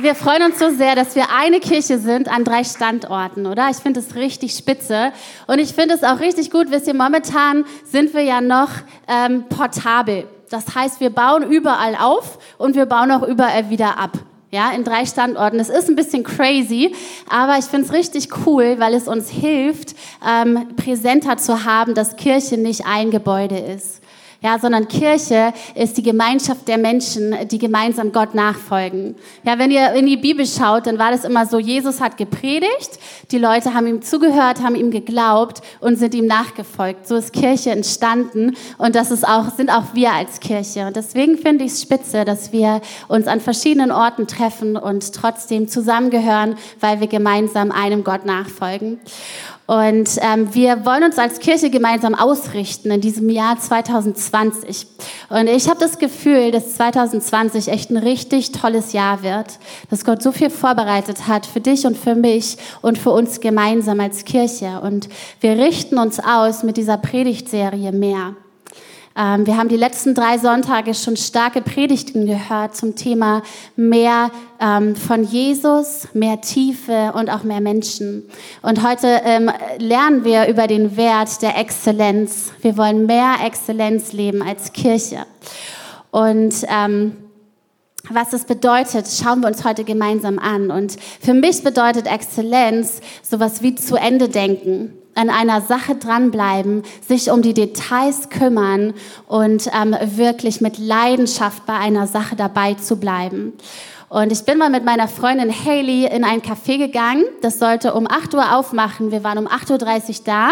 wir freuen uns so sehr, dass wir eine Kirche sind an drei Standorten, oder? Ich finde es richtig spitze. Und ich finde es auch richtig gut, wisst ihr, momentan sind wir ja noch ähm, portabel. Das heißt, wir bauen überall auf und wir bauen auch überall wieder ab. Ja, in drei Standorten. Das ist ein bisschen crazy, aber ich finde es richtig cool, weil es uns hilft, ähm, präsenter zu haben, dass Kirche nicht ein Gebäude ist ja, sondern Kirche ist die Gemeinschaft der Menschen, die gemeinsam Gott nachfolgen. Ja, wenn ihr in die Bibel schaut, dann war das immer so, Jesus hat gepredigt, die Leute haben ihm zugehört, haben ihm geglaubt und sind ihm nachgefolgt. So ist Kirche entstanden und das ist auch, sind auch wir als Kirche. Und deswegen finde ich es spitze, dass wir uns an verschiedenen Orten treffen und trotzdem zusammengehören, weil wir gemeinsam einem Gott nachfolgen. Und ähm, wir wollen uns als Kirche gemeinsam ausrichten in diesem Jahr 2020. Und ich habe das Gefühl, dass 2020 echt ein richtig tolles Jahr wird, dass Gott so viel vorbereitet hat für dich und für mich und für uns gemeinsam als Kirche. Und wir richten uns aus mit dieser Predigtserie mehr. Ähm, wir haben die letzten drei Sonntage schon starke Predigten gehört zum Thema mehr ähm, von Jesus, mehr Tiefe und auch mehr Menschen. Und heute ähm, lernen wir über den Wert der Exzellenz. Wir wollen mehr Exzellenz leben als Kirche. Und was das bedeutet, schauen wir uns heute gemeinsam an. Und für mich bedeutet Exzellenz sowas wie zu Ende denken an einer Sache dranbleiben, sich um die Details kümmern und ähm, wirklich mit Leidenschaft bei einer Sache dabei zu bleiben. Und ich bin mal mit meiner Freundin Haley in ein Café gegangen. Das sollte um 8 Uhr aufmachen. Wir waren um 8.30 Uhr da,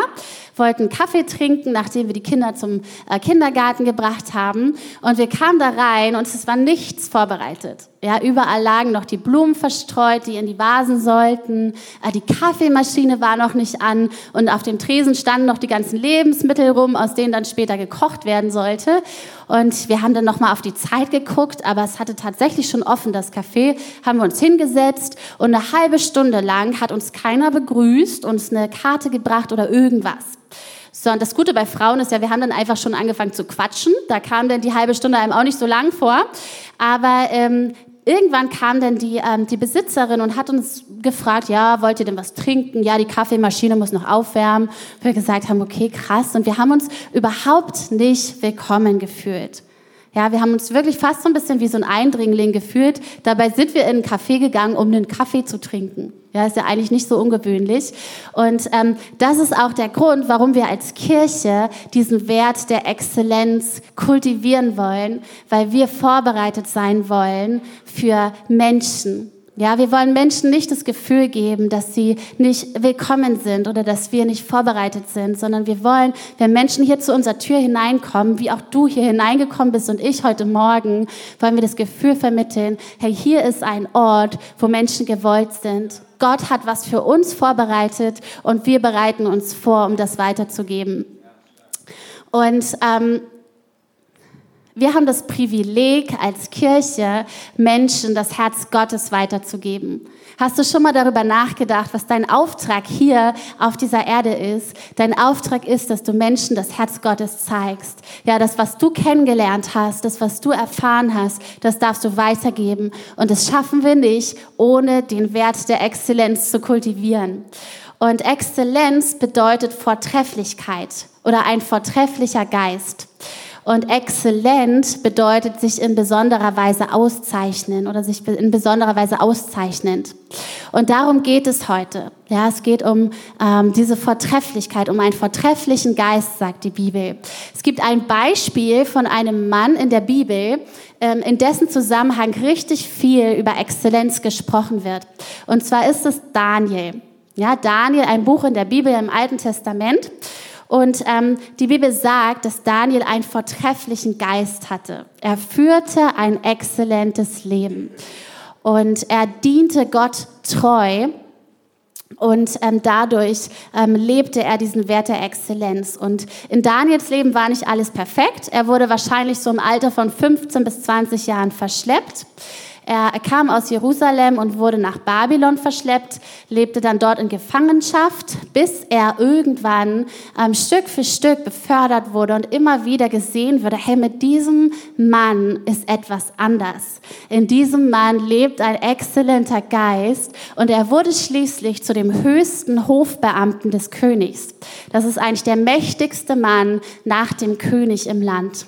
wollten Kaffee trinken, nachdem wir die Kinder zum äh, Kindergarten gebracht haben. Und wir kamen da rein und es war nichts vorbereitet. Ja, überall lagen noch die Blumen verstreut, die in die Vasen sollten. Äh, die Kaffeemaschine war noch nicht an und auf dem Tresen standen noch die ganzen Lebensmittel rum, aus denen dann später gekocht werden sollte. Und wir haben dann noch mal auf die Zeit geguckt, aber es hatte tatsächlich schon offen das Café. Haben wir uns hingesetzt und eine halbe Stunde lang hat uns keiner begrüßt, uns eine Karte gebracht oder irgendwas. So, und das Gute bei Frauen ist ja, wir haben dann einfach schon angefangen zu quatschen. Da kam dann die halbe Stunde einem auch nicht so lang vor. Aber ähm, irgendwann kam dann die, ähm, die Besitzerin und hat uns gefragt, ja, wollt ihr denn was trinken? Ja, die Kaffeemaschine muss noch aufwärmen. Wir gesagt haben, okay, krass. Und wir haben uns überhaupt nicht willkommen gefühlt. Ja, wir haben uns wirklich fast so ein bisschen wie so ein Eindringling gefühlt. Dabei sind wir in einen Café gegangen, um einen Kaffee zu trinken. Ja, ist ja eigentlich nicht so ungewöhnlich. Und ähm, das ist auch der Grund, warum wir als Kirche diesen Wert der Exzellenz kultivieren wollen, weil wir vorbereitet sein wollen für Menschen. Ja, wir wollen Menschen nicht das Gefühl geben, dass sie nicht willkommen sind oder dass wir nicht vorbereitet sind, sondern wir wollen, wenn Menschen hier zu unserer Tür hineinkommen, wie auch du hier hineingekommen bist und ich heute Morgen, wollen wir das Gefühl vermitteln, hey, hier ist ein Ort, wo Menschen gewollt sind. Gott hat was für uns vorbereitet und wir bereiten uns vor, um das weiterzugeben. Und ähm, wir haben das Privileg als Kirche, Menschen das Herz Gottes weiterzugeben. Hast du schon mal darüber nachgedacht, was dein Auftrag hier auf dieser Erde ist? Dein Auftrag ist, dass du Menschen das Herz Gottes zeigst. Ja, das, was du kennengelernt hast, das, was du erfahren hast, das darfst du weitergeben. Und das schaffen wir nicht, ohne den Wert der Exzellenz zu kultivieren. Und Exzellenz bedeutet Vortrefflichkeit oder ein vortrefflicher Geist. Und exzellent bedeutet sich in besonderer Weise auszeichnen oder sich in besonderer Weise auszeichnend. Und darum geht es heute. Ja, es geht um ähm, diese Vortrefflichkeit, um einen vortrefflichen Geist, sagt die Bibel. Es gibt ein Beispiel von einem Mann in der Bibel, ähm, in dessen Zusammenhang richtig viel über Exzellenz gesprochen wird. Und zwar ist es Daniel. Ja, Daniel, ein Buch in der Bibel im Alten Testament. Und ähm, die Bibel sagt, dass Daniel einen vortrefflichen Geist hatte. Er führte ein exzellentes Leben. Und er diente Gott treu. Und ähm, dadurch ähm, lebte er diesen Wert der Exzellenz. Und in Daniels Leben war nicht alles perfekt. Er wurde wahrscheinlich so im Alter von 15 bis 20 Jahren verschleppt. Er kam aus Jerusalem und wurde nach Babylon verschleppt, lebte dann dort in Gefangenschaft, bis er irgendwann ähm, Stück für Stück befördert wurde und immer wieder gesehen wurde, hey, mit diesem Mann ist etwas anders. In diesem Mann lebt ein exzellenter Geist und er wurde schließlich zu dem höchsten Hofbeamten des Königs. Das ist eigentlich der mächtigste Mann nach dem König im Land.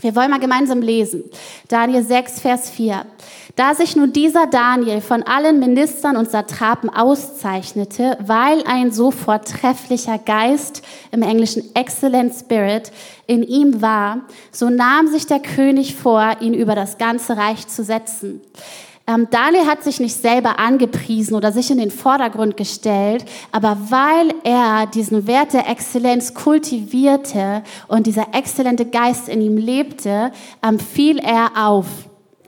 Wir wollen mal gemeinsam lesen. Daniel 6, Vers 4. Da sich nun dieser Daniel von allen Ministern und Satrapen auszeichnete, weil ein so vortrefflicher Geist, im Englischen Excellent Spirit, in ihm war, so nahm sich der König vor, ihn über das ganze Reich zu setzen. Ähm, Daniel hat sich nicht selber angepriesen oder sich in den Vordergrund gestellt, aber weil er diesen Wert der Exzellenz kultivierte und dieser exzellente Geist in ihm lebte, ähm, fiel er auf.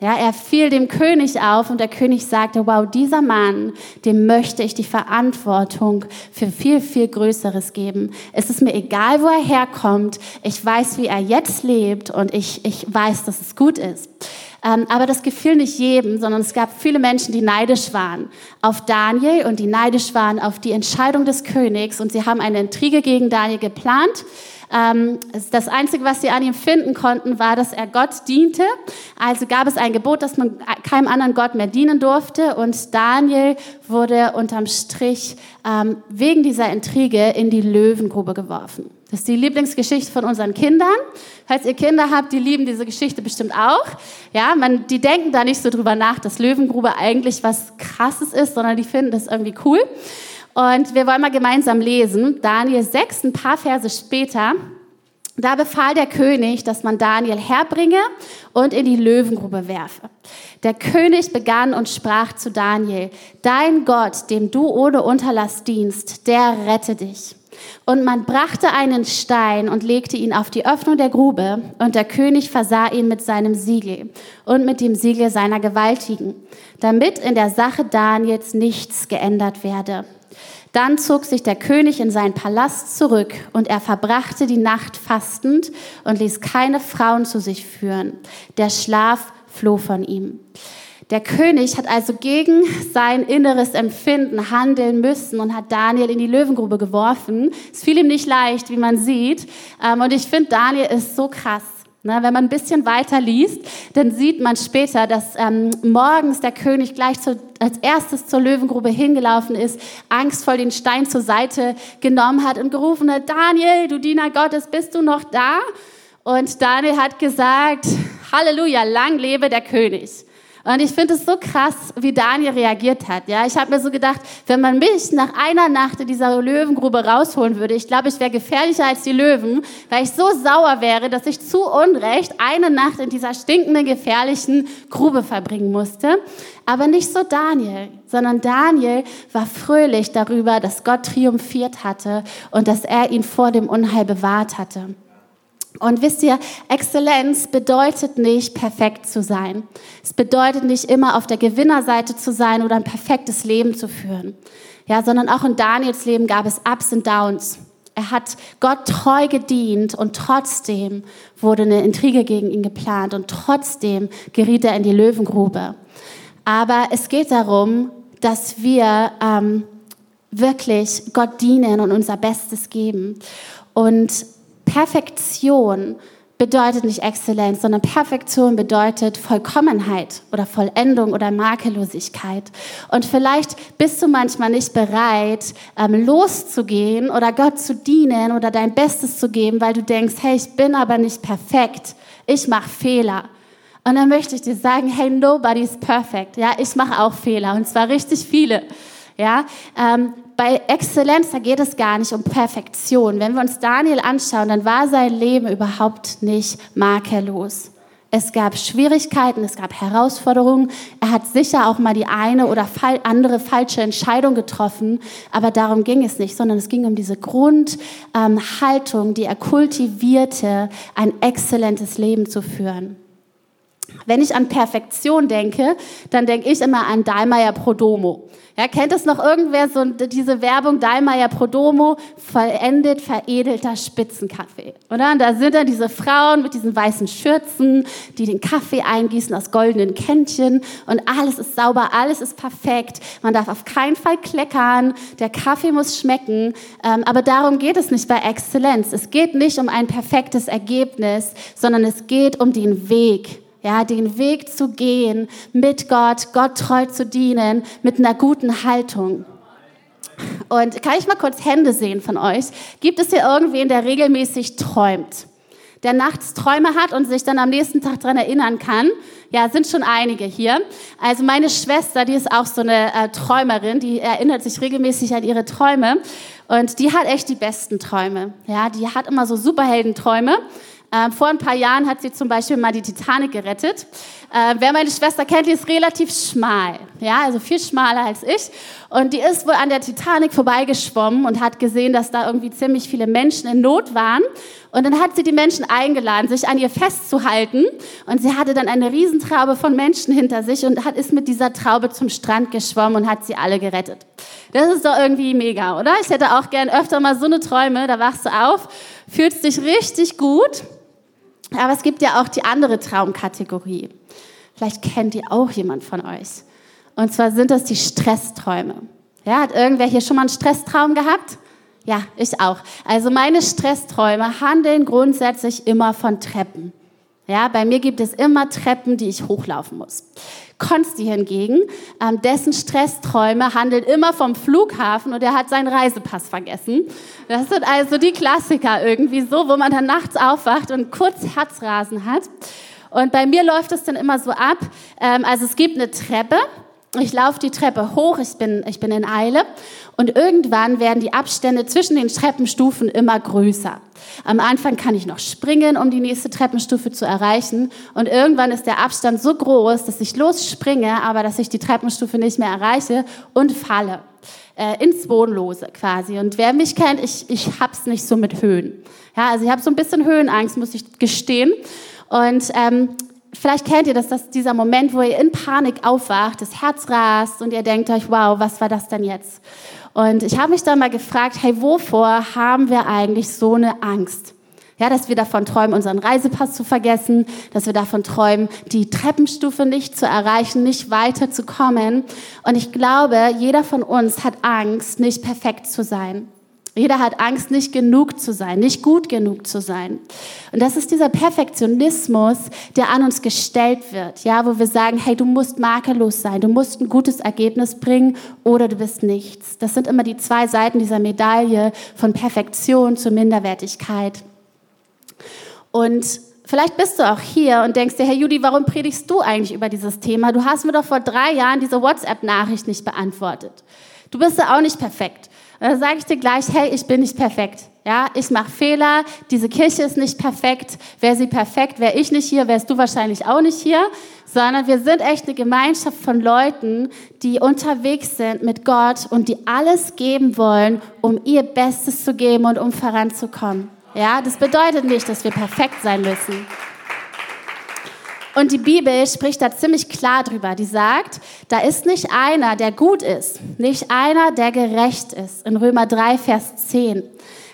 Ja, er fiel dem König auf und der König sagte, wow, dieser Mann, dem möchte ich die Verantwortung für viel, viel Größeres geben. Es ist mir egal, wo er herkommt. Ich weiß, wie er jetzt lebt und ich, ich weiß, dass es gut ist. Ähm, aber das gefiel nicht jedem, sondern es gab viele Menschen, die neidisch waren auf Daniel und die neidisch waren auf die Entscheidung des Königs und sie haben eine Intrige gegen Daniel geplant. Ähm, das Einzige, was sie an ihm finden konnten, war, dass er Gott diente. Also gab es ein Gebot, dass man keinem anderen Gott mehr dienen durfte. Und Daniel wurde unterm Strich ähm, wegen dieser Intrige in die Löwengrube geworfen. Das ist die Lieblingsgeschichte von unseren Kindern. Falls ihr Kinder habt, die lieben diese Geschichte bestimmt auch. Ja, man, die denken da nicht so drüber nach, dass Löwengrube eigentlich was Krasses ist, sondern die finden das irgendwie cool. Und wir wollen mal gemeinsam lesen. Daniel 6, ein paar Verse später. Da befahl der König, dass man Daniel herbringe und in die Löwengrube werfe. Der König begann und sprach zu Daniel, Dein Gott, dem du ohne Unterlass dienst, der rette dich. Und man brachte einen Stein und legte ihn auf die Öffnung der Grube, und der König versah ihn mit seinem Siegel und mit dem Siegel seiner Gewaltigen, damit in der Sache Daniels nichts geändert werde. Dann zog sich der König in seinen Palast zurück und er verbrachte die Nacht fastend und ließ keine Frauen zu sich führen. Der Schlaf floh von ihm. Der König hat also gegen sein inneres Empfinden handeln müssen und hat Daniel in die Löwengrube geworfen. Es fiel ihm nicht leicht, wie man sieht. Ähm, und ich finde, Daniel ist so krass. Ne, wenn man ein bisschen weiter liest, dann sieht man später, dass ähm, morgens der König gleich als erstes zur Löwengrube hingelaufen ist, angstvoll den Stein zur Seite genommen hat und gerufen hat, Daniel, du Diener Gottes, bist du noch da? Und Daniel hat gesagt, Halleluja, lang lebe der König. Und ich finde es so krass, wie Daniel reagiert hat. Ja, ich habe mir so gedacht, wenn man mich nach einer Nacht in dieser Löwengrube rausholen würde, ich glaube, ich wäre gefährlicher als die Löwen, weil ich so sauer wäre, dass ich zu Unrecht eine Nacht in dieser stinkenden, gefährlichen Grube verbringen musste. Aber nicht so Daniel, sondern Daniel war fröhlich darüber, dass Gott triumphiert hatte und dass er ihn vor dem Unheil bewahrt hatte. Und wisst ihr, Exzellenz bedeutet nicht perfekt zu sein. Es bedeutet nicht immer auf der Gewinnerseite zu sein oder ein perfektes Leben zu führen. Ja, sondern auch in Daniels Leben gab es Ups und Downs. Er hat Gott treu gedient und trotzdem wurde eine Intrige gegen ihn geplant und trotzdem geriet er in die Löwengrube. Aber es geht darum, dass wir ähm, wirklich Gott dienen und unser Bestes geben. Und Perfektion bedeutet nicht Exzellenz, sondern Perfektion bedeutet Vollkommenheit oder Vollendung oder Makellosigkeit. Und vielleicht bist du manchmal nicht bereit, ähm, loszugehen oder Gott zu dienen oder dein Bestes zu geben, weil du denkst, hey, ich bin aber nicht perfekt, ich mache Fehler. Und dann möchte ich dir sagen, hey, nobody's perfect. Ja, ich mache auch Fehler und zwar richtig viele. Ja, ähm, bei Exzellenz, da geht es gar nicht um Perfektion. Wenn wir uns Daniel anschauen, dann war sein Leben überhaupt nicht makellos. Es gab Schwierigkeiten, es gab Herausforderungen. Er hat sicher auch mal die eine oder andere falsche Entscheidung getroffen, aber darum ging es nicht, sondern es ging um diese Grundhaltung, die er kultivierte, ein exzellentes Leben zu führen. Wenn ich an Perfektion denke, dann denke ich immer an Dahlmeier Prodomo. Ja, kennt es noch irgendwer so diese Werbung Dahlmeier Prodomo vollendet veredelter Spitzenkaffee, oder? Und da sind dann diese Frauen mit diesen weißen Schürzen, die den Kaffee eingießen aus goldenen Kännchen und alles ist sauber, alles ist perfekt. Man darf auf keinen Fall kleckern, der Kaffee muss schmecken, ähm, aber darum geht es nicht bei Exzellenz. Es geht nicht um ein perfektes Ergebnis, sondern es geht um den Weg ja, den Weg zu gehen mit Gott, Gott treu zu dienen, mit einer guten Haltung. Und kann ich mal kurz Hände sehen von euch? Gibt es hier irgendwen, der regelmäßig träumt? Der nachts Träume hat und sich dann am nächsten Tag daran erinnern kann? Ja, sind schon einige hier. Also meine Schwester, die ist auch so eine äh, Träumerin, die erinnert sich regelmäßig an ihre Träume und die hat echt die besten Träume. Ja, die hat immer so Superheldenträume. Ähm, vor ein paar Jahren hat sie zum Beispiel mal die Titanic gerettet. Äh, wer meine Schwester kennt, die ist relativ schmal, ja, also viel schmaler als ich. Und die ist wohl an der Titanic vorbeigeschwommen und hat gesehen, dass da irgendwie ziemlich viele Menschen in Not waren. Und dann hat sie die Menschen eingeladen, sich an ihr festzuhalten. Und sie hatte dann eine Riesentraube von Menschen hinter sich und hat, ist mit dieser Traube zum Strand geschwommen und hat sie alle gerettet. Das ist doch irgendwie mega, oder? Ich hätte auch gern öfter mal so eine Träume. Da wachst du auf, fühlst dich richtig gut aber es gibt ja auch die andere Traumkategorie. Vielleicht kennt die auch jemand von euch. Und zwar sind das die Stressträume. Ja, hat irgendwer hier schon mal einen Stresstraum gehabt? Ja, ich auch. Also meine Stressträume handeln grundsätzlich immer von Treppen. Ja, bei mir gibt es immer Treppen, die ich hochlaufen muss. Konsti hingegen, ähm, dessen Stressträume handeln immer vom Flughafen und er hat seinen Reisepass vergessen. Das sind also die Klassiker irgendwie so, wo man dann nachts aufwacht und kurz Herzrasen hat. Und bei mir läuft es dann immer so ab, ähm, also es gibt eine Treppe, ich laufe die Treppe hoch, ich bin, ich bin in Eile und irgendwann werden die Abstände zwischen den Treppenstufen immer größer. Am Anfang kann ich noch springen, um die nächste Treppenstufe zu erreichen und irgendwann ist der Abstand so groß, dass ich losspringe, aber dass ich die Treppenstufe nicht mehr erreiche und falle äh, ins Bodenlose quasi. Und wer mich kennt, ich, ich hab's nicht so mit Höhen. Ja, also ich habe so ein bisschen Höhenangst, muss ich gestehen. Und ähm, vielleicht kennt ihr das, dass dieser Moment, wo ihr in Panik aufwacht, das Herz rast und ihr denkt euch, wow, was war das denn jetzt? Und ich habe mich dann mal gefragt, hey, wovor haben wir eigentlich so eine Angst? Ja, dass wir davon träumen, unseren Reisepass zu vergessen, dass wir davon träumen, die Treppenstufe nicht zu erreichen, nicht weiterzukommen. Und ich glaube, jeder von uns hat Angst, nicht perfekt zu sein. Jeder hat Angst, nicht genug zu sein, nicht gut genug zu sein. Und das ist dieser Perfektionismus, der an uns gestellt wird, ja, wo wir sagen, hey, du musst makellos sein, du musst ein gutes Ergebnis bringen oder du bist nichts. Das sind immer die zwei Seiten dieser Medaille von Perfektion zur Minderwertigkeit. Und vielleicht bist du auch hier und denkst dir, Herr Judy, warum predigst du eigentlich über dieses Thema? Du hast mir doch vor drei Jahren diese WhatsApp-Nachricht nicht beantwortet. Du bist ja auch nicht perfekt. Und dann sage ich dir gleich, hey, ich bin nicht perfekt. Ja, ich mache Fehler, diese Kirche ist nicht perfekt. Wäre sie perfekt, wäre ich nicht hier, wärst du wahrscheinlich auch nicht hier, sondern wir sind echt eine Gemeinschaft von Leuten, die unterwegs sind mit Gott und die alles geben wollen, um ihr Bestes zu geben und um voranzukommen. Ja, das bedeutet nicht, dass wir perfekt sein müssen. Und die Bibel spricht da ziemlich klar drüber. Die sagt, da ist nicht einer, der gut ist, nicht einer, der gerecht ist. In Römer 3, Vers 10.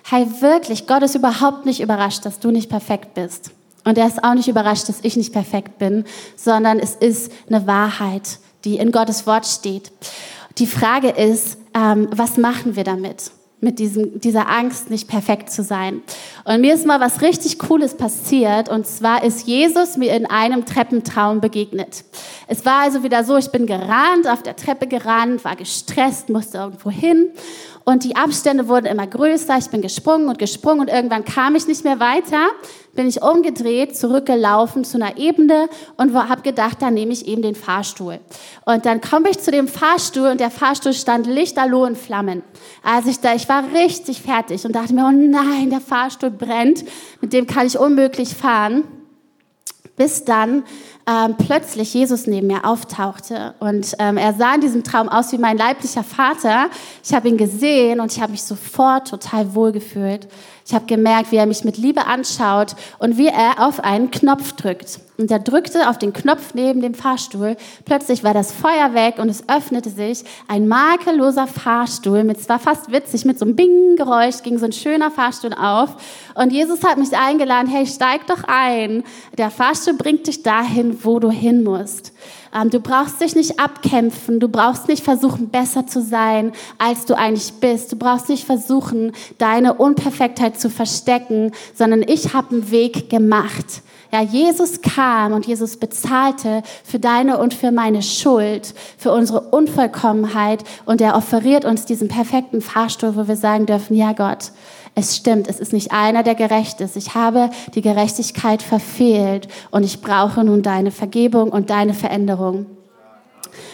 Hey, wirklich, Gott ist überhaupt nicht überrascht, dass du nicht perfekt bist. Und er ist auch nicht überrascht, dass ich nicht perfekt bin, sondern es ist eine Wahrheit, die in Gottes Wort steht. Die Frage ist, ähm, was machen wir damit? Mit diesem, dieser Angst, nicht perfekt zu sein. Und mir ist mal was richtig Cooles passiert. Und zwar ist Jesus mir in einem Treppentraum begegnet. Es war also wieder so, ich bin gerannt, auf der Treppe gerannt, war gestresst, musste irgendwo hin. Und die Abstände wurden immer größer. Ich bin gesprungen und gesprungen und irgendwann kam ich nicht mehr weiter. Bin ich umgedreht, zurückgelaufen zu einer Ebene und habe gedacht, da nehme ich eben den Fahrstuhl. Und dann komme ich zu dem Fahrstuhl und der Fahrstuhl stand lichterloh in Flammen. Also ich da, ich war richtig fertig und dachte mir, oh nein, der Fahrstuhl brennt. Mit dem kann ich unmöglich fahren. Bis dann ähm, plötzlich Jesus neben mir auftauchte. Und ähm, er sah in diesem Traum aus wie mein leiblicher Vater. Ich habe ihn gesehen und ich habe mich sofort total wohl gefühlt. Ich habe gemerkt, wie er mich mit Liebe anschaut und wie er auf einen Knopf drückt. Und er drückte auf den Knopf neben dem Fahrstuhl. Plötzlich war das Feuer weg und es öffnete sich ein makelloser Fahrstuhl mit, es war fast witzig, mit so einem Bing-Geräusch ging so ein schöner Fahrstuhl auf. Und Jesus hat mich eingeladen, hey, steig doch ein. Der Fahrstuhl bringt dich dahin, wo du hin musst. Ähm, du brauchst dich nicht abkämpfen, du brauchst nicht versuchen, besser zu sein, als du eigentlich bist. Du brauchst nicht versuchen, deine Unperfektheit zu verstecken, sondern ich habe einen Weg gemacht. Ja, Jesus kam und Jesus bezahlte für deine und für meine Schuld, für unsere Unvollkommenheit und er offeriert uns diesen perfekten Fahrstuhl, wo wir sagen dürfen, ja Gott, es stimmt, es ist nicht einer, der gerecht ist. Ich habe die Gerechtigkeit verfehlt und ich brauche nun deine Vergebung und deine Veränderung.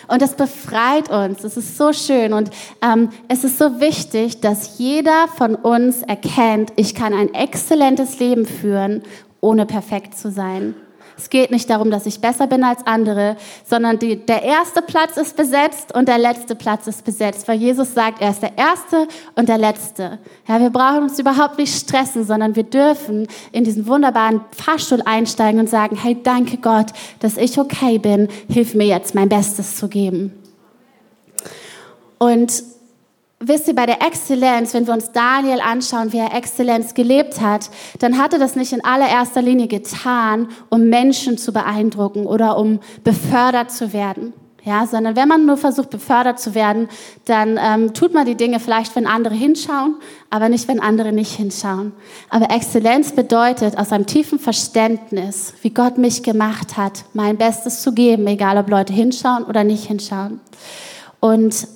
Und das befreit uns. Es ist so schön. Und ähm, es ist so wichtig, dass jeder von uns erkennt, ich kann ein exzellentes Leben führen, ohne perfekt zu sein. Es geht nicht darum, dass ich besser bin als andere, sondern die, der erste Platz ist besetzt und der letzte Platz ist besetzt, weil Jesus sagt, er ist der erste und der letzte. Ja, wir brauchen uns überhaupt nicht stressen, sondern wir dürfen in diesen wunderbaren Fahrstuhl einsteigen und sagen, hey, danke Gott, dass ich okay bin, hilf mir jetzt mein Bestes zu geben. Und wisst ihr, bei der Exzellenz, wenn wir uns Daniel anschauen, wie er Exzellenz gelebt hat, dann hat er das nicht in allererster Linie getan, um Menschen zu beeindrucken oder um befördert zu werden. Ja, sondern wenn man nur versucht, befördert zu werden, dann ähm, tut man die Dinge vielleicht, wenn andere hinschauen, aber nicht, wenn andere nicht hinschauen. Aber Exzellenz bedeutet, aus einem tiefen Verständnis, wie Gott mich gemacht hat, mein Bestes zu geben, egal ob Leute hinschauen oder nicht hinschauen. Und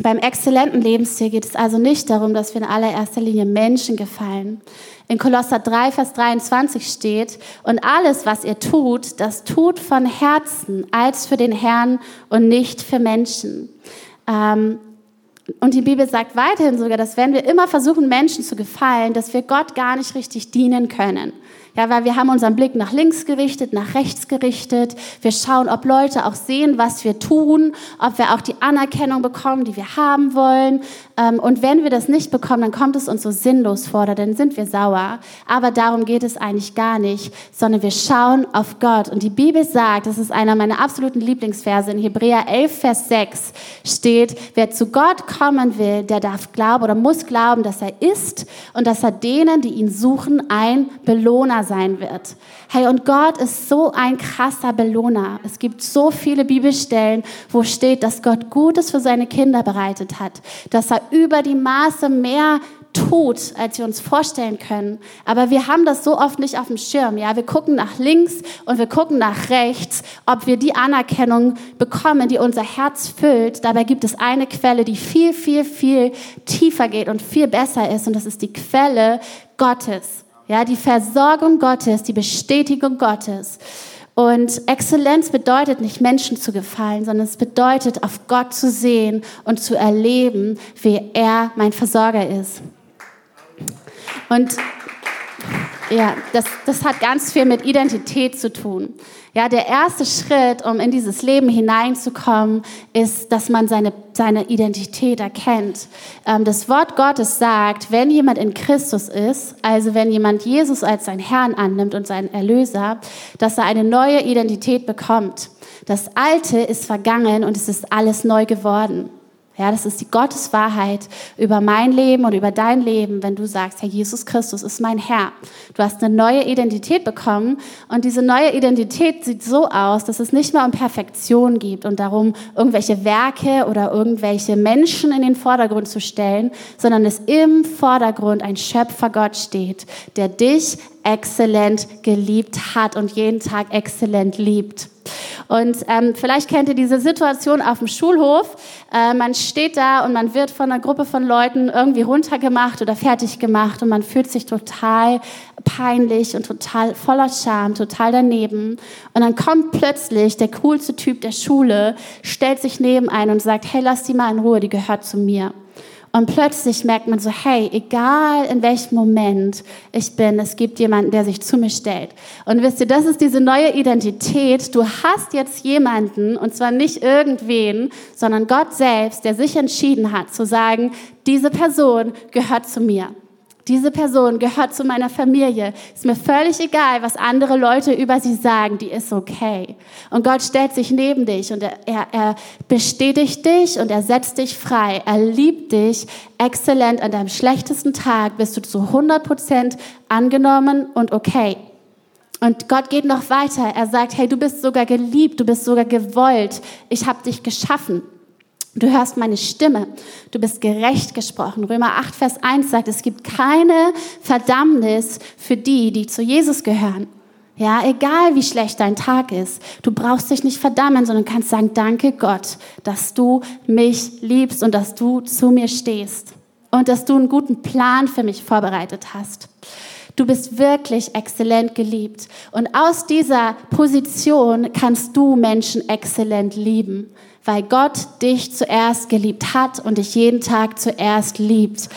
beim exzellenten Lebensstil geht es also nicht darum, dass wir in allererster Linie Menschen gefallen. In Kolosser 3, Vers 23 steht, und alles, was ihr tut, das tut von Herzen als für den Herrn und nicht für Menschen. Ähm, und die Bibel sagt weiterhin sogar, dass wenn wir immer versuchen, Menschen zu gefallen, dass wir Gott gar nicht richtig dienen können. Ja, weil wir haben unseren Blick nach links gerichtet, nach rechts gerichtet. Wir schauen, ob Leute auch sehen, was wir tun, ob wir auch die Anerkennung bekommen, die wir haben wollen. Ähm, und wenn wir das nicht bekommen, dann kommt es uns so sinnlos vor, dann sind wir sauer. Aber darum geht es eigentlich gar nicht, sondern wir schauen auf Gott. Und die Bibel sagt, das ist einer meiner absoluten Lieblingsverse, in Hebräer 11, Vers 6 steht, wer zu Gott kommen will, der darf glauben oder muss glauben, dass er ist und dass er denen, die ihn suchen, ein Belohner sein wird. Hey, und Gott ist so ein krasser Belohner. Es gibt so viele Bibelstellen, wo steht, dass Gott Gutes für seine Kinder bereitet hat, dass er über die Maße mehr tut, als wir uns vorstellen können. Aber wir haben das so oft nicht auf dem Schirm. Ja, wir gucken nach links und wir gucken nach rechts, ob wir die Anerkennung bekommen, die unser Herz füllt. Dabei gibt es eine Quelle, die viel, viel, viel tiefer geht und viel besser ist. Und das ist die Quelle Gottes. Ja, die Versorgung Gottes, die Bestätigung Gottes. Und Exzellenz bedeutet nicht Menschen zu gefallen, sondern es bedeutet auf Gott zu sehen und zu erleben, wie er mein Versorger ist. Und ja, das, das hat ganz viel mit Identität zu tun. Ja, der erste Schritt, um in dieses Leben hineinzukommen, ist, dass man seine, seine Identität erkennt. Ähm, das Wort Gottes sagt, wenn jemand in Christus ist, also wenn jemand Jesus als sein Herrn annimmt und seinen Erlöser, dass er eine neue Identität bekommt. Das Alte ist vergangen und es ist alles neu geworden. Ja, das ist die Gotteswahrheit über mein Leben und über dein Leben, wenn du sagst, Herr Jesus Christus ist mein Herr. Du hast eine neue Identität bekommen und diese neue Identität sieht so aus, dass es nicht mehr um Perfektion geht und darum, irgendwelche Werke oder irgendwelche Menschen in den Vordergrund zu stellen, sondern es im Vordergrund ein Schöpfer Gott steht, der dich exzellent geliebt hat und jeden Tag exzellent liebt. Und ähm, vielleicht kennt ihr diese Situation auf dem Schulhof. Äh, man steht da und man wird von einer Gruppe von Leuten irgendwie runtergemacht oder fertig gemacht und man fühlt sich total peinlich und total voller Scham, total daneben. Und dann kommt plötzlich der coolste Typ der Schule, stellt sich neben einen und sagt, hey, lass die mal in Ruhe, die gehört zu mir. Und plötzlich merkt man so, hey, egal in welchem Moment ich bin, es gibt jemanden, der sich zu mir stellt. Und wisst ihr, das ist diese neue Identität. Du hast jetzt jemanden, und zwar nicht irgendwen, sondern Gott selbst, der sich entschieden hat zu sagen, diese Person gehört zu mir. Diese Person gehört zu meiner Familie. Ist mir völlig egal, was andere Leute über sie sagen. Die ist okay. Und Gott stellt sich neben dich und er, er, bestätigt dich und er setzt dich frei. Er liebt dich exzellent. An deinem schlechtesten Tag bist du zu 100 Prozent angenommen und okay. Und Gott geht noch weiter. Er sagt, hey, du bist sogar geliebt, du bist sogar gewollt. Ich habe dich geschaffen. Du hörst meine Stimme. Du bist gerecht gesprochen. Römer 8, Vers 1 sagt, es gibt keine Verdammnis für die, die zu Jesus gehören. Ja, egal wie schlecht dein Tag ist, du brauchst dich nicht verdammen, sondern kannst sagen, danke Gott, dass du mich liebst und dass du zu mir stehst und dass du einen guten Plan für mich vorbereitet hast. Du bist wirklich exzellent geliebt. Und aus dieser Position kannst du Menschen exzellent lieben, weil Gott dich zuerst geliebt hat und dich jeden Tag zuerst liebt.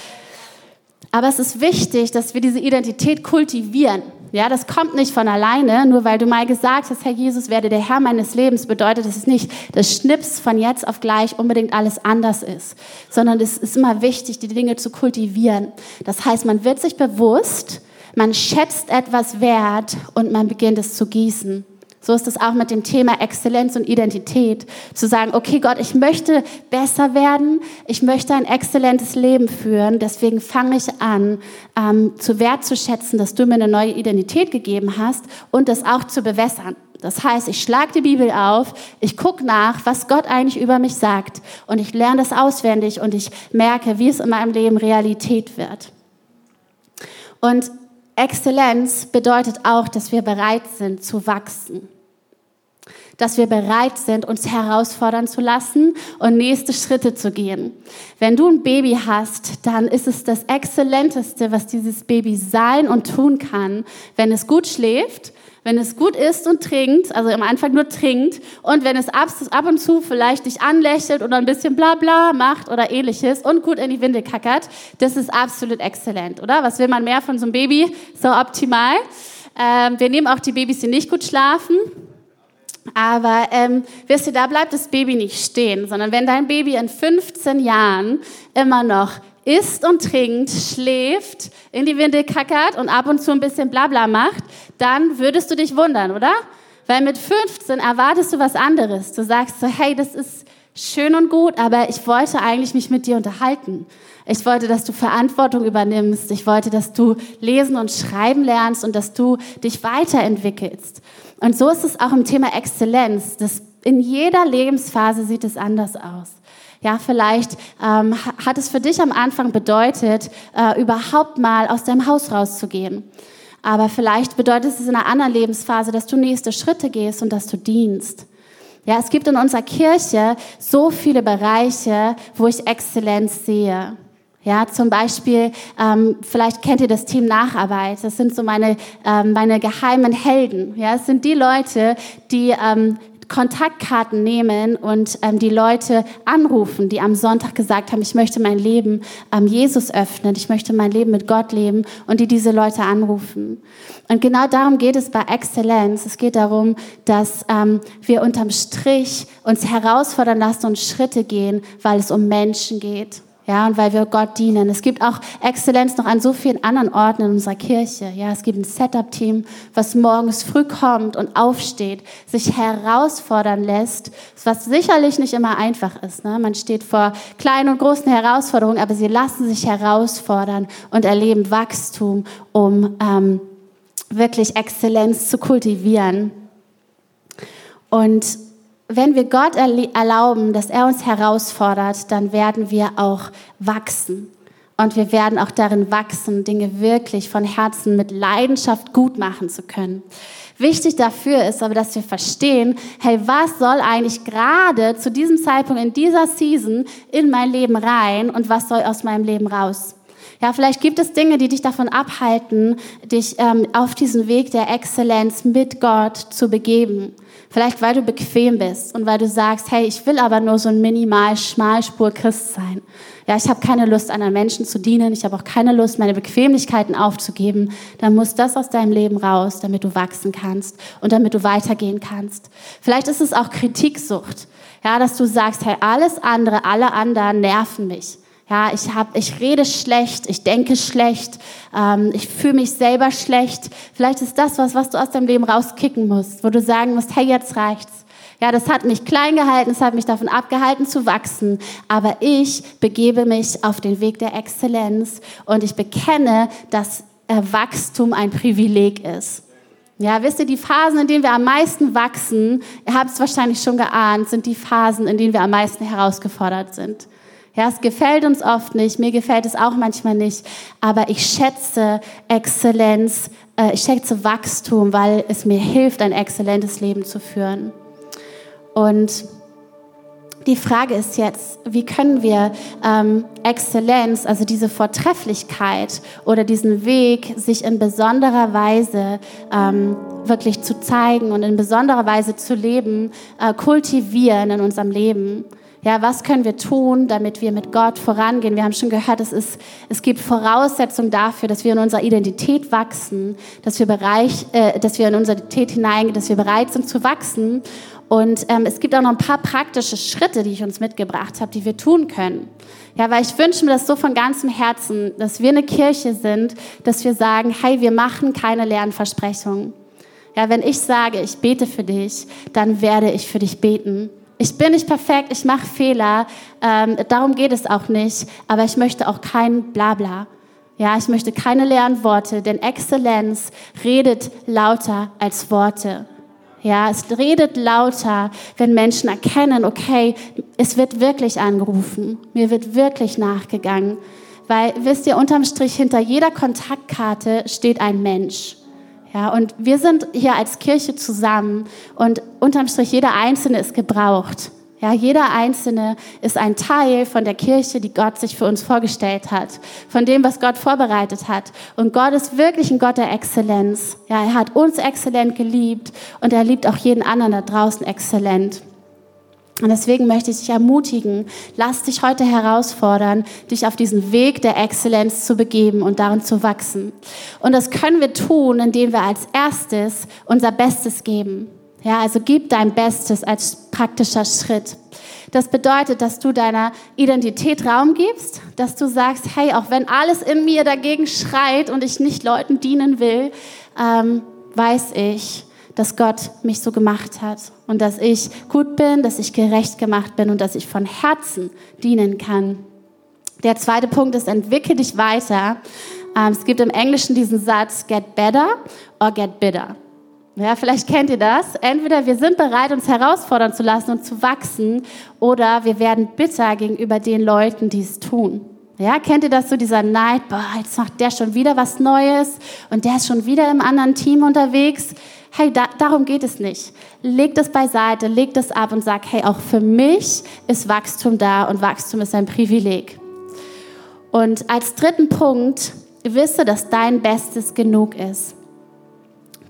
Aber es ist wichtig, dass wir diese Identität kultivieren. Ja, das kommt nicht von alleine, nur weil du mal gesagt hast, Herr Jesus werde der Herr meines Lebens, bedeutet es nicht, dass Schnips von jetzt auf gleich unbedingt alles anders ist, sondern es ist immer wichtig, die Dinge zu kultivieren. Das heißt, man wird sich bewusst, man schätzt etwas wert und man beginnt es zu gießen. So ist es auch mit dem Thema Exzellenz und Identität. Zu sagen, okay Gott, ich möchte besser werden, ich möchte ein exzellentes Leben führen, deswegen fange ich an, ähm, zu wertzuschätzen, dass du mir eine neue Identität gegeben hast und das auch zu bewässern. Das heißt, ich schlage die Bibel auf, ich gucke nach, was Gott eigentlich über mich sagt und ich lerne das auswendig und ich merke, wie es in meinem Leben Realität wird. Und Exzellenz bedeutet auch, dass wir bereit sind zu wachsen. Dass wir bereit sind, uns herausfordern zu lassen und nächste Schritte zu gehen. Wenn du ein Baby hast, dann ist es das Exzellenteste, was dieses Baby sein und tun kann, wenn es gut schläft, wenn es gut isst und trinkt, also am Anfang nur trinkt, und wenn es ab, ab und zu vielleicht dich anlächelt oder ein bisschen bla bla macht oder ähnliches und gut in die Winde kackert, das ist absolut exzellent, oder? Was will man mehr von so einem Baby? So optimal. Ähm, wir nehmen auch die Babys, die nicht gut schlafen. Aber ähm, wisst ihr, da bleibt das Baby nicht stehen, sondern wenn dein Baby in 15 Jahren immer noch isst und trinkt, schläft, in die Winde kackert und ab und zu ein bisschen Blabla macht, dann würdest du dich wundern, oder? Weil mit 15 erwartest du was anderes. Du sagst so, hey, das ist schön und gut, aber ich wollte eigentlich mich mit dir unterhalten. Ich wollte, dass du Verantwortung übernimmst. Ich wollte, dass du lesen und schreiben lernst und dass du dich weiterentwickelst. Und so ist es auch im Thema Exzellenz. Das, in jeder Lebensphase sieht es anders aus. Ja, vielleicht ähm, hat es für dich am Anfang bedeutet, äh, überhaupt mal aus deinem Haus rauszugehen. Aber vielleicht bedeutet es in einer anderen Lebensphase, dass du nächste Schritte gehst und dass du dienst. Ja, es gibt in unserer Kirche so viele Bereiche, wo ich Exzellenz sehe. Ja, zum Beispiel, ähm, vielleicht kennt ihr das Team Nacharbeit. Das sind so meine, ähm, meine geheimen Helden. Ja, es sind die Leute, die ähm, Kontaktkarten nehmen und ähm, die Leute anrufen, die am Sonntag gesagt haben, ich möchte mein Leben ähm, Jesus öffnen, ich möchte mein Leben mit Gott leben und die diese Leute anrufen. Und genau darum geht es bei Exzellenz. Es geht darum, dass ähm, wir unterm Strich uns herausfordern lassen und Schritte gehen, weil es um Menschen geht. Ja, und weil wir Gott dienen. Es gibt auch Exzellenz noch an so vielen anderen Orten in unserer Kirche. Ja, es gibt ein Setup-Team, was morgens früh kommt und aufsteht, sich herausfordern lässt, was sicherlich nicht immer einfach ist. Ne? Man steht vor kleinen und großen Herausforderungen, aber sie lassen sich herausfordern und erleben Wachstum, um ähm, wirklich Exzellenz zu kultivieren. Und wenn wir Gott erlauben, dass er uns herausfordert, dann werden wir auch wachsen. Und wir werden auch darin wachsen, Dinge wirklich von Herzen mit Leidenschaft gut machen zu können. Wichtig dafür ist aber, dass wir verstehen, hey, was soll eigentlich gerade zu diesem Zeitpunkt in dieser Season in mein Leben rein und was soll aus meinem Leben raus? Ja, vielleicht gibt es Dinge, die dich davon abhalten, dich ähm, auf diesen Weg der Exzellenz mit Gott zu begeben. Vielleicht weil du bequem bist und weil du sagst, hey, ich will aber nur so ein minimal Schmalspur Christ sein. Ja, ich habe keine Lust, anderen Menschen zu dienen. Ich habe auch keine Lust, meine Bequemlichkeiten aufzugeben. Dann muss das aus deinem Leben raus, damit du wachsen kannst und damit du weitergehen kannst. Vielleicht ist es auch Kritiksucht. Ja, dass du sagst, hey, alles andere, alle anderen nerven mich. Ja, ich, hab, ich rede schlecht, ich denke schlecht, ähm, ich fühle mich selber schlecht. Vielleicht ist das was, was du aus deinem Leben rauskicken musst, wo du sagen musst, hey, jetzt reicht's. Ja, das hat mich klein gehalten, es hat mich davon abgehalten zu wachsen. Aber ich begebe mich auf den Weg der Exzellenz und ich bekenne, dass Wachstum ein Privileg ist. Ja, wisst ihr, die Phasen, in denen wir am meisten wachsen, ihr habt es wahrscheinlich schon geahnt, sind die Phasen, in denen wir am meisten herausgefordert sind. Ja, es gefällt uns oft nicht, mir gefällt es auch manchmal nicht, aber ich schätze Exzellenz, äh, ich schätze Wachstum, weil es mir hilft, ein exzellentes Leben zu führen. Und die Frage ist jetzt, wie können wir ähm, Exzellenz, also diese Vortrefflichkeit oder diesen Weg, sich in besonderer Weise ähm, wirklich zu zeigen und in besonderer Weise zu leben, äh, kultivieren in unserem Leben? Ja, was können wir tun, damit wir mit Gott vorangehen? Wir haben schon gehört, es, ist, es gibt Voraussetzungen dafür, dass wir in unserer Identität wachsen, dass wir, Bereich, äh, dass wir in unsere Identität hineingehen, dass wir bereit sind zu wachsen. Und ähm, es gibt auch noch ein paar praktische Schritte, die ich uns mitgebracht habe, die wir tun können. Ja, weil ich wünsche mir das so von ganzem Herzen, dass wir eine Kirche sind, dass wir sagen, hey, wir machen keine leeren Versprechungen. Ja, wenn ich sage, ich bete für dich, dann werde ich für dich beten. Ich bin nicht perfekt, ich mache Fehler, ähm, darum geht es auch nicht, aber ich möchte auch kein Blabla. Ja, ich möchte keine leeren Worte, denn Exzellenz redet lauter als Worte. Ja, es redet lauter, wenn Menschen erkennen, okay, es wird wirklich angerufen, mir wird wirklich nachgegangen. Weil, wisst ihr, unterm Strich hinter jeder Kontaktkarte steht ein Mensch. Ja, und wir sind hier als Kirche zusammen und unterm Strich jeder Einzelne ist gebraucht. Ja, jeder Einzelne ist ein Teil von der Kirche, die Gott sich für uns vorgestellt hat, von dem, was Gott vorbereitet hat. Und Gott ist wirklich ein Gott der Exzellenz. Ja, er hat uns exzellent geliebt und er liebt auch jeden anderen da draußen exzellent. Und deswegen möchte ich dich ermutigen, lass dich heute herausfordern, dich auf diesen Weg der Exzellenz zu begeben und darin zu wachsen. Und das können wir tun, indem wir als erstes unser Bestes geben. Ja, also gib dein Bestes als praktischer Schritt. Das bedeutet, dass du deiner Identität Raum gibst, dass du sagst, hey, auch wenn alles in mir dagegen schreit und ich nicht Leuten dienen will, ähm, weiß ich, dass Gott mich so gemacht hat und dass ich gut bin, dass ich gerecht gemacht bin und dass ich von Herzen dienen kann. Der zweite Punkt ist, entwickle dich weiter. Ähm, es gibt im Englischen diesen Satz, get better or get bitter. Ja, vielleicht kennt ihr das. Entweder wir sind bereit, uns herausfordern zu lassen und zu wachsen, oder wir werden bitter gegenüber den Leuten, die es tun. Ja, kennt ihr das so, dieser Neid, boah, jetzt macht der schon wieder was Neues und der ist schon wieder im anderen Team unterwegs. Hey, da, darum geht es nicht. Leg das beiseite, leg das ab und sag, hey, auch für mich ist Wachstum da und Wachstum ist ein Privileg. Und als dritten Punkt, wisse, dass dein Bestes genug ist.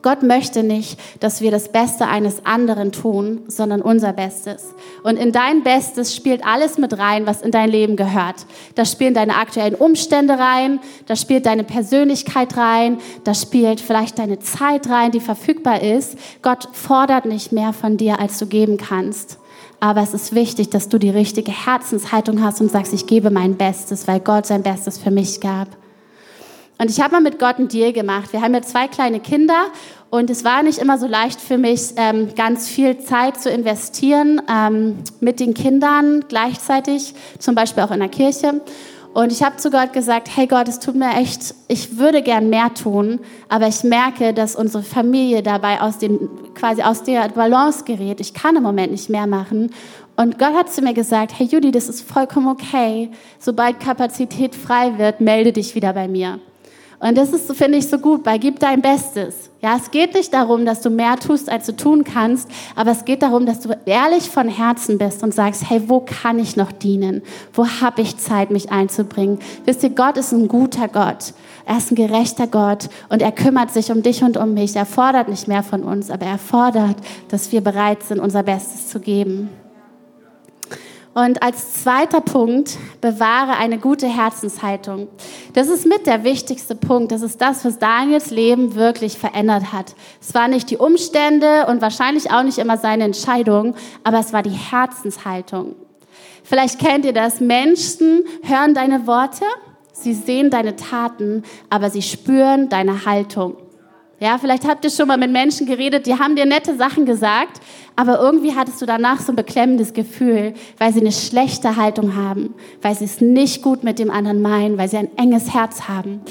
Gott möchte nicht, dass wir das Beste eines anderen tun, sondern unser Bestes. Und in dein Bestes spielt alles mit rein, was in dein Leben gehört. Da spielen deine aktuellen Umstände rein, da spielt deine Persönlichkeit rein, da spielt vielleicht deine Zeit rein, die verfügbar ist. Gott fordert nicht mehr von dir, als du geben kannst. Aber es ist wichtig, dass du die richtige Herzenshaltung hast und sagst, ich gebe mein Bestes, weil Gott sein Bestes für mich gab. Und ich habe mal mit Gott einen Deal gemacht. Wir haben ja zwei kleine Kinder und es war nicht immer so leicht für mich, ähm, ganz viel Zeit zu investieren ähm, mit den Kindern gleichzeitig, zum Beispiel auch in der Kirche. Und ich habe zu Gott gesagt, hey Gott, es tut mir echt, ich würde gern mehr tun, aber ich merke, dass unsere Familie dabei aus dem, quasi aus der Balance gerät. Ich kann im Moment nicht mehr machen. Und Gott hat zu mir gesagt, hey Judy, das ist vollkommen okay. Sobald Kapazität frei wird, melde dich wieder bei mir. Und das ist, finde ich, so gut bei Gib dein Bestes. Ja, es geht nicht darum, dass du mehr tust, als du tun kannst, aber es geht darum, dass du ehrlich von Herzen bist und sagst, hey, wo kann ich noch dienen? Wo habe ich Zeit, mich einzubringen? Wisst ihr, Gott ist ein guter Gott. Er ist ein gerechter Gott und er kümmert sich um dich und um mich. Er fordert nicht mehr von uns, aber er fordert, dass wir bereit sind, unser Bestes zu geben. Und als zweiter Punkt, bewahre eine gute Herzenshaltung. Das ist mit der wichtigste Punkt. Das ist das, was Daniels Leben wirklich verändert hat. Es war nicht die Umstände und wahrscheinlich auch nicht immer seine Entscheidung, aber es war die Herzenshaltung. Vielleicht kennt ihr das. Menschen hören deine Worte, sie sehen deine Taten, aber sie spüren deine Haltung. Ja, vielleicht habt ihr schon mal mit Menschen geredet, die haben dir nette Sachen gesagt, aber irgendwie hattest du danach so ein beklemmendes Gefühl, weil sie eine schlechte Haltung haben, weil sie es nicht gut mit dem anderen meinen, weil sie ein enges Herz haben.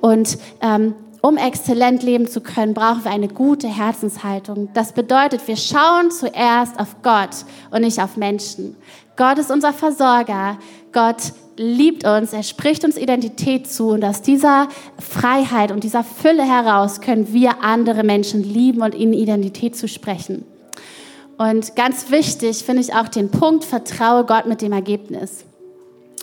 Und ähm, um exzellent leben zu können, brauchen wir eine gute Herzenshaltung. Das bedeutet, wir schauen zuerst auf Gott und nicht auf Menschen. Gott ist unser Versorger. Gott liebt uns, er spricht uns Identität zu und aus dieser Freiheit und dieser Fülle heraus können wir andere Menschen lieben und ihnen Identität zu sprechen. Und ganz wichtig finde ich auch den Punkt, vertraue Gott mit dem Ergebnis.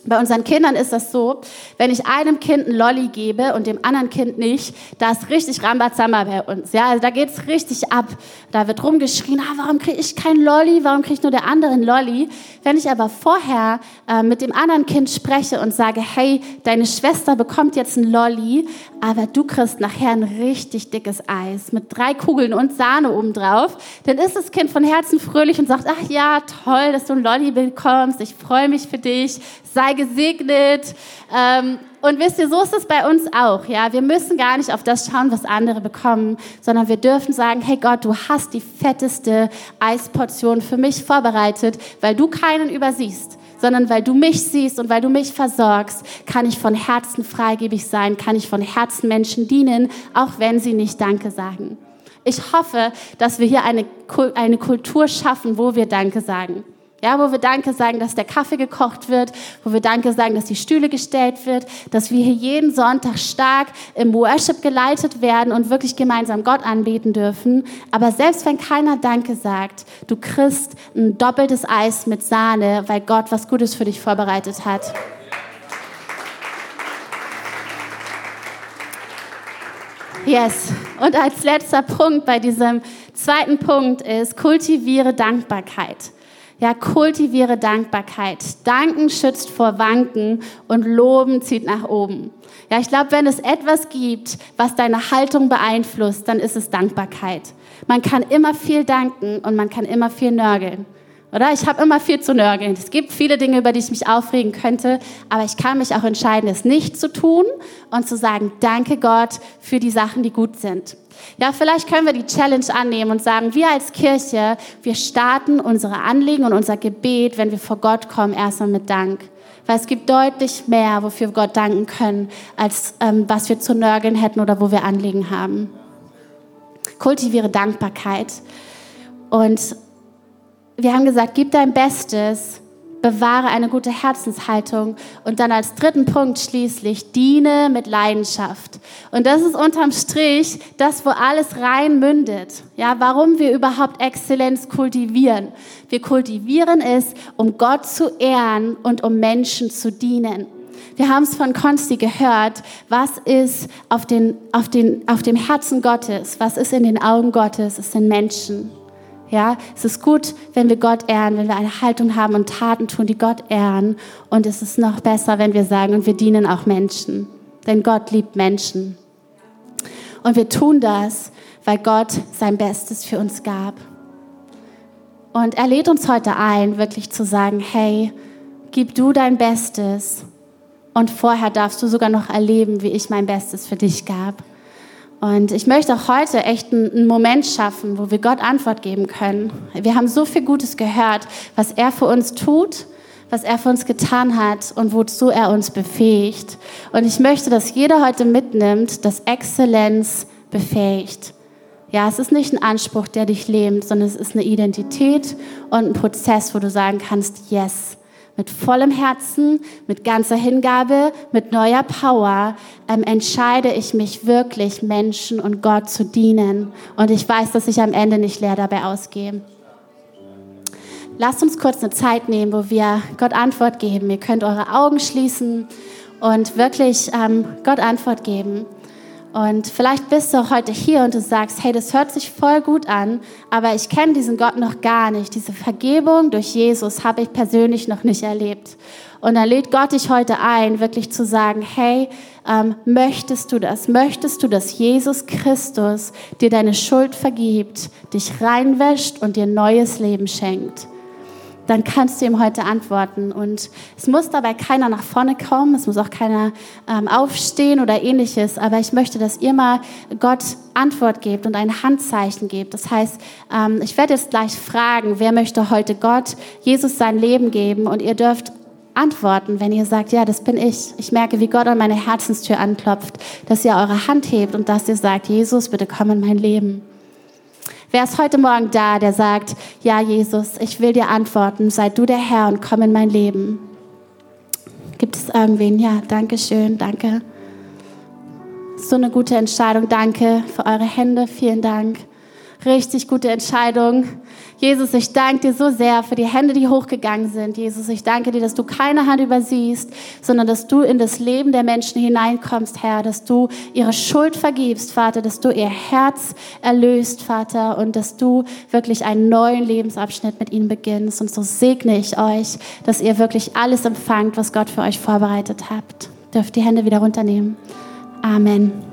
Bei unseren Kindern ist das so, wenn ich einem Kind einen Lolli gebe und dem anderen Kind nicht, da ist richtig Rambazamba bei uns. Ja, also da geht's richtig ab. Da wird rumgeschrien, ah, warum kriege ich kein Lolli, warum kriegt nur der andere einen Lolli? Wenn ich aber vorher äh, mit dem anderen Kind spreche und sage, hey, deine Schwester bekommt jetzt einen Lolli, aber du kriegst nachher ein richtig dickes Eis mit drei Kugeln und Sahne obendrauf, dann ist das Kind von Herzen fröhlich und sagt, ach ja, toll, dass du einen Lolli bekommst, ich freue mich für dich, sei gesegnet. Ähm, und wisst ihr, so ist es bei uns auch. Ja, wir müssen gar nicht auf das schauen, was andere bekommen, sondern wir dürfen sagen: Hey Gott, du hast die fetteste Eisportion für mich vorbereitet, weil du keinen übersiehst sondern weil du mich siehst und weil du mich versorgst, kann ich von Herzen freigebig sein, kann ich von Herzen Menschen dienen, auch wenn sie nicht Danke sagen. Ich hoffe, dass wir hier eine, eine Kultur schaffen, wo wir Danke sagen. Ja, wo wir Danke sagen, dass der Kaffee gekocht wird, wo wir Danke sagen, dass die Stühle gestellt wird, dass wir hier jeden Sonntag stark im Worship geleitet werden und wirklich gemeinsam Gott anbeten dürfen. Aber selbst wenn keiner Danke sagt, du kriegst ein doppeltes Eis mit Sahne, weil Gott was Gutes für dich vorbereitet hat. Yes. Und als letzter Punkt bei diesem zweiten Punkt ist, kultiviere Dankbarkeit. Ja, kultiviere Dankbarkeit. Danken schützt vor Wanken und Loben zieht nach oben. Ja, ich glaube, wenn es etwas gibt, was deine Haltung beeinflusst, dann ist es Dankbarkeit. Man kann immer viel danken und man kann immer viel nörgeln. Oder? Ich habe immer viel zu nörgeln. Es gibt viele Dinge, über die ich mich aufregen könnte, aber ich kann mich auch entscheiden, es nicht zu tun und zu sagen, danke Gott für die Sachen, die gut sind. Ja, vielleicht können wir die Challenge annehmen und sagen, wir als Kirche, wir starten unsere Anliegen und unser Gebet, wenn wir vor Gott kommen, erstmal mit Dank. Weil es gibt deutlich mehr, wofür wir Gott danken können, als ähm, was wir zu nörgeln hätten oder wo wir Anliegen haben. Kultiviere Dankbarkeit. Und wir haben gesagt, gib dein Bestes bewahre eine gute Herzenshaltung und dann als dritten Punkt schließlich diene mit Leidenschaft. Und das ist unterm Strich das, wo alles rein mündet. Ja, warum wir überhaupt Exzellenz kultivieren. Wir kultivieren es, um Gott zu ehren und um Menschen zu dienen. Wir haben es von Konsti gehört. Was ist auf, den, auf, den, auf dem Herzen Gottes? Was ist in den Augen Gottes? Es sind Menschen. Ja, es ist gut, wenn wir Gott ehren, wenn wir eine Haltung haben und Taten tun, die Gott ehren. Und es ist noch besser, wenn wir sagen, und wir dienen auch Menschen. Denn Gott liebt Menschen. Und wir tun das, weil Gott sein Bestes für uns gab. Und er lädt uns heute ein, wirklich zu sagen, hey, gib du dein Bestes. Und vorher darfst du sogar noch erleben, wie ich mein Bestes für dich gab. Und ich möchte auch heute echt einen Moment schaffen, wo wir Gott Antwort geben können. Wir haben so viel Gutes gehört, was er für uns tut, was er für uns getan hat und wozu er uns befähigt. Und ich möchte, dass jeder heute mitnimmt, dass Exzellenz befähigt. Ja, es ist nicht ein Anspruch, der dich lähmt, sondern es ist eine Identität und ein Prozess, wo du sagen kannst, yes, mit vollem Herzen, mit ganzer Hingabe, mit neuer Power ähm, entscheide ich mich wirklich, Menschen und Gott zu dienen. Und ich weiß, dass ich am Ende nicht leer dabei ausgehe. Lasst uns kurz eine Zeit nehmen, wo wir Gott Antwort geben. Ihr könnt eure Augen schließen und wirklich ähm, Gott Antwort geben. Und vielleicht bist du heute hier und du sagst, hey, das hört sich voll gut an, aber ich kenne diesen Gott noch gar nicht. Diese Vergebung durch Jesus habe ich persönlich noch nicht erlebt. Und dann lädt Gott dich heute ein, wirklich zu sagen, hey, ähm, möchtest du das? Möchtest du, dass Jesus Christus dir deine Schuld vergibt, dich reinwäscht und dir neues Leben schenkt? Dann kannst du ihm heute antworten. Und es muss dabei keiner nach vorne kommen, es muss auch keiner ähm, aufstehen oder ähnliches, aber ich möchte, dass ihr mal Gott Antwort gebt und ein Handzeichen gebt. Das heißt, ähm, ich werde jetzt gleich fragen, wer möchte heute Gott, Jesus sein Leben geben und ihr dürft antworten, wenn ihr sagt, ja, das bin ich. Ich merke, wie Gott an meine Herzenstür anklopft, dass ihr eure Hand hebt und dass ihr sagt, Jesus, bitte komm in mein Leben. Wer ist heute Morgen da, der sagt, ja, Jesus, ich will dir antworten, sei du der Herr und komm in mein Leben? Gibt es irgendwen? Ja, danke schön, danke. So eine gute Entscheidung, danke für eure Hände, vielen Dank. Richtig gute Entscheidung. Jesus, ich danke dir so sehr für die Hände, die hochgegangen sind. Jesus, ich danke dir, dass du keine Hand übersiehst, sondern dass du in das Leben der Menschen hineinkommst, Herr, dass du ihre Schuld vergibst, Vater, dass du ihr Herz erlöst, Vater, und dass du wirklich einen neuen Lebensabschnitt mit ihnen beginnst. Und so segne ich euch, dass ihr wirklich alles empfangt, was Gott für euch vorbereitet habt. Dürft die Hände wieder runternehmen. Amen.